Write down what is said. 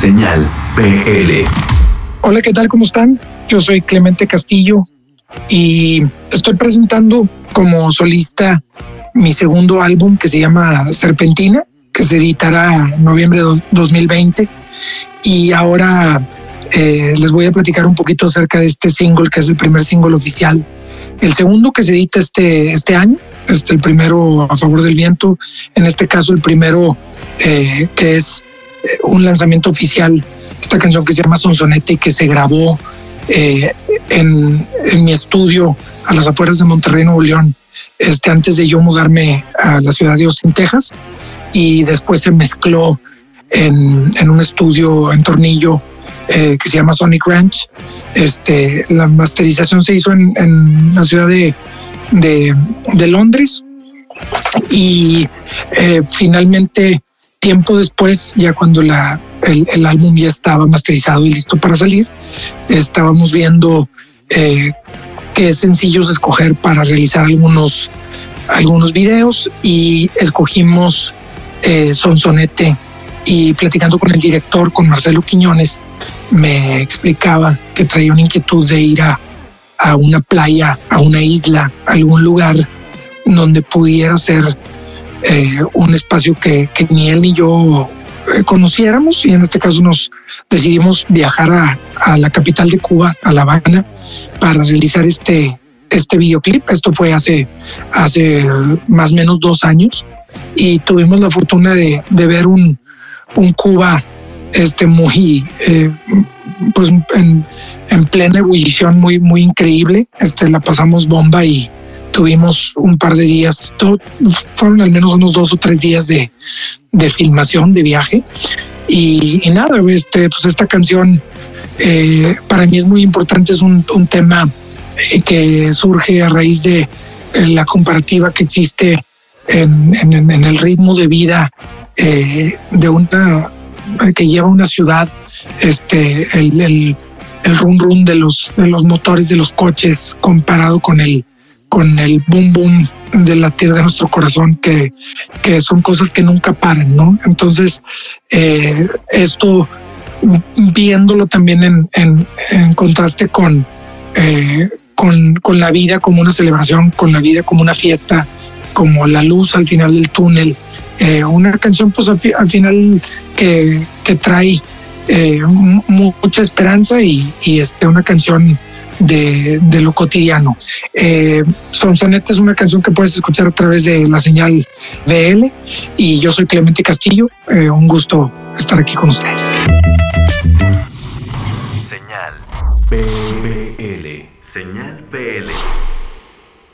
Señal PL. Hola, ¿qué tal? ¿Cómo están? Yo soy Clemente Castillo y estoy presentando como solista mi segundo álbum que se llama Serpentina, que se editará en noviembre de 2020. Y ahora eh, les voy a platicar un poquito acerca de este single, que es el primer single oficial. El segundo que se edita este, este año, este, el primero a favor del viento, en este caso el primero eh, que es un lanzamiento oficial, esta canción que se llama Sonsonete y que se grabó eh, en, mi estudio a las afueras de Monterrey, Nuevo León, este, antes de yo mudarme a la ciudad de Austin, Texas, y después se mezcló en, un estudio en Tornillo eh, que se llama Sonic Ranch. Este, la masterización se hizo en, la ciudad de, de, Londres y finalmente tiempo después, ya cuando la, el, álbum ya estaba masterizado y listo para salir, estábamos viendo eh, qué sencillos escoger para realizar algunos, algunos videos y escogimos eh, Sonsonete. Y platicando con el director, con Marcelo Quiñones, me explicaba que traía una inquietud de ir a, a una playa, a una isla, a algún lugar donde pudiera ser eh, un espacio que, ni él ni yo eh, conociéramos y en este caso nos decidimos viajar a, la capital de Cuba, a La Habana, para realizar este, este videoclip. Esto fue hace, hace más o menos dos años y tuvimos la fortuna de, ver un, un Cuba este muy eh, pues en, en, plena ebullición muy muy increíble este la pasamos bomba y tuvimos un par de días, fueron al menos unos dos o tres días de, filmación, de viaje. Y, nada, este, pues esta canción eh, para mí es muy importante, es un, tema eh, que surge a raíz de eh, la comparativa que existe en, el ritmo de vida de una que lleva una ciudad, este, el, el, el de los, de los motores de los coches comparado con el, con el boom boom de la tierra de nuestro corazón, que, que son cosas que nunca paran, ¿no? Entonces, eh, esto viéndolo también en, en, contraste con, eh, con, con, la vida como una celebración, con la vida como una fiesta, como la luz al final del túnel, eh, una canción pues al, final que, que trae mucha esperanza y, y este, una canción de, lo cotidiano. Eh, Sonsonete es una canción que puedes escuchar a través de la señal BL y yo soy Clemente Castillo. Eh, un gusto estar aquí con ustedes. Señal BL. Señal BL.